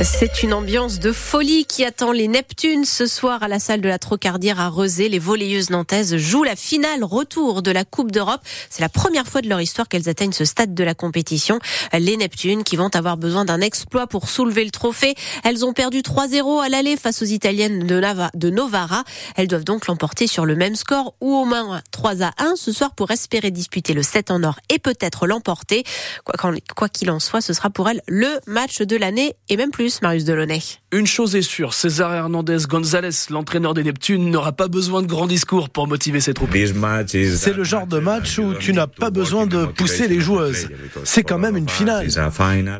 C'est une ambiance de folie qui attend les Neptunes ce soir à la salle de la Trocardière à Rezé. Les volleyeuses nantaises jouent la finale retour de la Coupe d'Europe. C'est la première fois de leur histoire qu'elles atteignent ce stade de la compétition. Les Neptunes qui vont avoir besoin d'un exploit pour soulever le trophée. Elles ont perdu 3-0 à l'aller face aux Italiennes de, Novara. Elles doivent donc l'emporter sur le même score ou au moins 3 à 1 ce soir pour espérer disputer le 7 en or et peut-être l'emporter. Quoi qu'il en soit, ce sera pour elles le match de l'année et même plus. Marius Delaunay. Une chose est sûre, César Hernandez González, l'entraîneur des Neptunes, n'aura pas besoin de grands discours pour motiver ses troupes. C'est le genre de match où tu n'as pas besoin de pousser les joueuses. C'est quand même une finale.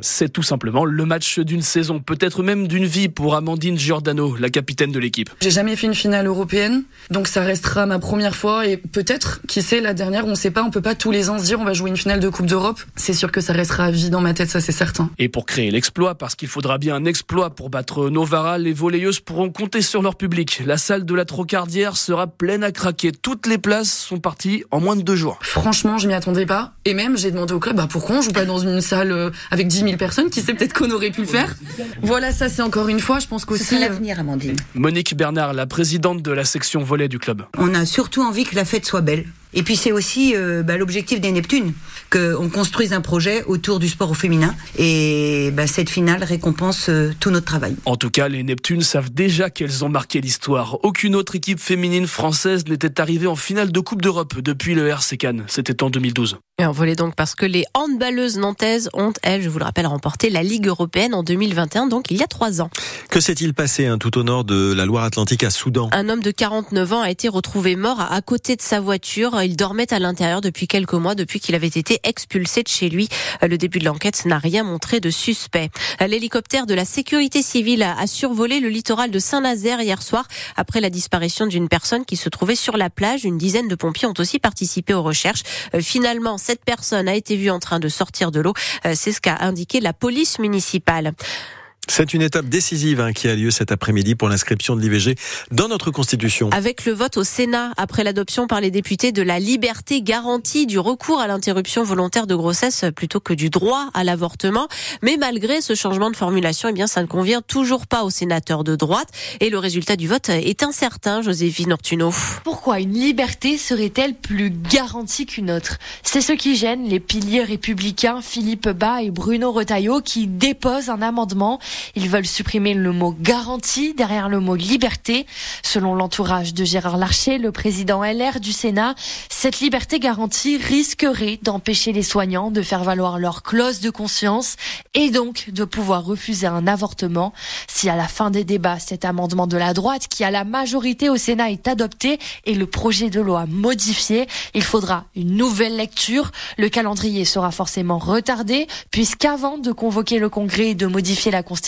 C'est tout simplement le match d'une saison, peut-être même d'une vie pour Amandine Giordano, la capitaine de l'équipe. J'ai jamais fait une finale européenne, donc ça restera ma première fois et peut-être, qui sait, la dernière, on ne sait pas, on peut pas tous les ans se dire on va jouer une finale de Coupe d'Europe. C'est sûr que ça restera à vie dans ma tête, ça c'est certain. Et pour créer l'exploit, parce qu'il faudra bien un exploit pour battre Novara. Les volleyeuses pourront compter sur leur public. La salle de la Trocardière sera pleine à craquer. Toutes les places sont parties en moins de deux jours. Franchement, je m'y attendais pas. Et même, j'ai demandé au club, bah, pourquoi on joue pas dans une salle euh, avec 10 000 personnes Qui sait peut-être qu'on aurait pu le faire Voilà, ça c'est encore une fois, je pense qu'aussi... C'est euh, l'avenir, Amandine. Monique Bernard, la présidente de la section volley du club. On a surtout envie que la fête soit belle. Et puis c'est aussi euh, bah, l'objectif des Neptunes, qu'on construise un projet autour du sport au féminin. Et bah, cette finale récompense euh, tout notre travail. En tout cas, les Neptunes savent déjà qu'elles ont marqué l'histoire. Aucune autre équipe féminine française n'était arrivée en finale de Coupe d'Europe depuis le RC Cannes. C'était en 2012. Et on volait donc parce que les handballeuses nantaises ont, elles, je vous le rappelle, remporté la Ligue européenne en 2021, donc il y a trois ans. Que s'est-il passé hein, tout au nord de la Loire-Atlantique à Soudan? Un homme de 49 ans a été retrouvé mort à côté de sa voiture. Il dormait à l'intérieur depuis quelques mois, depuis qu'il avait été expulsé de chez lui. Le début de l'enquête n'a rien montré de suspect. L'hélicoptère de la sécurité civile a survolé le littoral de Saint-Nazaire hier soir après la disparition d'une personne qui se trouvait sur la plage. Une dizaine de pompiers ont aussi participé aux recherches. Euh, finalement, cette personne a été vue en train de sortir de l'eau. Euh, c'est ce qu'a indiqué la police municipale. C'est une étape décisive hein, qui a lieu cet après-midi pour l'inscription de l'IVG dans notre Constitution. Avec le vote au Sénat, après l'adoption par les députés de la liberté garantie du recours à l'interruption volontaire de grossesse plutôt que du droit à l'avortement. Mais malgré ce changement de formulation, eh bien, ça ne convient toujours pas aux sénateurs de droite. Et le résultat du vote est incertain, Joséphine Ortuno. Pourquoi une liberté serait-elle plus garantie qu'une autre? C'est ce qui gêne les piliers républicains Philippe Bas et Bruno Retailleau qui déposent un amendement ils veulent supprimer le mot garantie derrière le mot liberté. Selon l'entourage de Gérard Larcher, le président LR du Sénat, cette liberté garantie risquerait d'empêcher les soignants de faire valoir leur clause de conscience et donc de pouvoir refuser un avortement. Si à la fin des débats, cet amendement de la droite qui a la majorité au Sénat est adopté et le projet de loi modifié, il faudra une nouvelle lecture. Le calendrier sera forcément retardé puisqu'avant de convoquer le Congrès et de modifier la Constitution,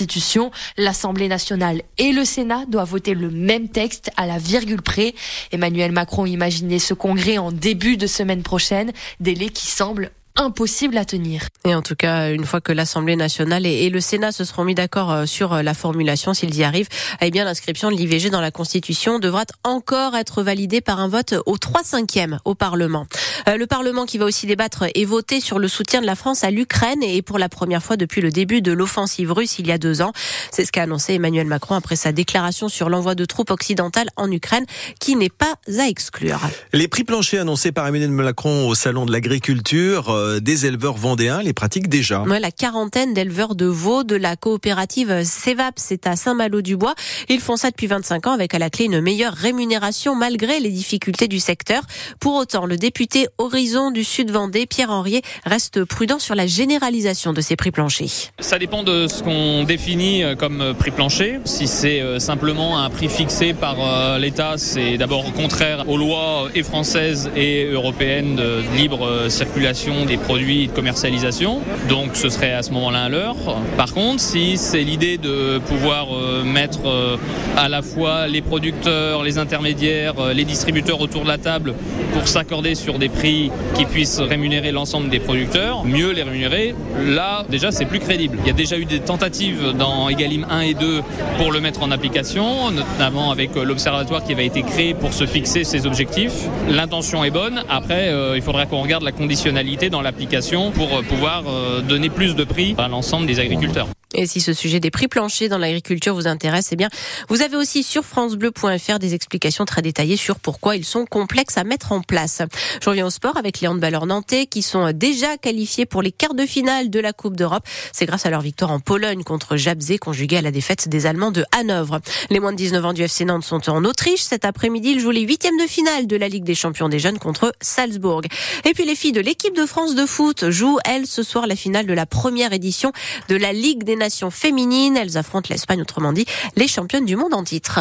l'Assemblée nationale et le Sénat doivent voter le même texte à la virgule près. Emmanuel Macron imaginait ce congrès en début de semaine prochaine, délai qui semble impossible à tenir. Et en tout cas, une fois que l'Assemblée nationale et le Sénat se seront mis d'accord euh, sur euh, la formulation, s'ils y arrivent, eh bien l'inscription de l'IVG dans la Constitution devra encore être validée par un vote au 3 5 au Parlement. Euh, le Parlement qui va aussi débattre et voter sur le soutien de la France à l'Ukraine et pour la première fois depuis le début de l'offensive russe il y a deux ans. C'est ce qu'a annoncé Emmanuel Macron après sa déclaration sur l'envoi de troupes occidentales en Ukraine, qui n'est pas à exclure. Les prix planchers annoncés par Emmanuel Macron au Salon de l'Agriculture euh, des éleveurs vendéens les pratiquent déjà. Ouais, la quarantaine d'éleveurs de veaux de la coopérative CEVAP, c'est à Saint-Malo-du-Bois. Ils font ça depuis 25 ans avec à la clé une meilleure rémunération malgré les difficultés du secteur. Pour autant, le député Horizon du Sud Vendée, Pierre Henrier, reste prudent sur la généralisation de ces prix planchers. Ça dépend de ce qu'on définit euh, comme prix plancher. Si c'est euh, simplement un prix fixé par l'État, c'est d'abord contraire aux lois et françaises et européennes de libre circulation des produits de commercialisation. Donc ce serait à ce moment-là un leurre. Par contre, si c'est l'idée de pouvoir euh, mettre euh, à la fois les producteurs, les intermédiaires, euh, les distributeurs autour de la table pour s'accorder sur des prix qui puissent rémunérer l'ensemble des producteurs, mieux les rémunérer, là déjà c'est plus crédible. Il y a déjà eu des tentatives dans Egalim 1 et 2 pour le mettre en application, notamment avec l'observatoire qui avait été créé pour se fixer ces objectifs. L'intention est bonne, après il faudra qu'on regarde la conditionnalité dans l'application pour pouvoir euh, donner plus de prix à l'ensemble des agriculteurs. Et si ce sujet des prix planchers dans l'agriculture vous intéresse, eh bien, vous avez aussi sur francebleu.fr des explications très détaillées sur pourquoi ils sont complexes à mettre en place. Je reviens au sport avec les handballeurs nantais qui sont déjà qualifiés pour les quarts de finale de la Coupe d'Europe. C'est grâce à leur victoire en Pologne contre Jabzé, conjuguée à la défaite des Allemands de Hanovre. Les moins de 19 ans du FC Nantes sont en Autriche. Cet après-midi, ils jouent les huitièmes de finale de la Ligue des champions des jeunes contre Salzbourg. Et puis les filles de l'équipe de France de foot jouent, elles, ce soir la finale de la première édition de la Ligue des Nations féminines. Elles affrontent l'Espagne, autrement dit, les championnes du monde en titre.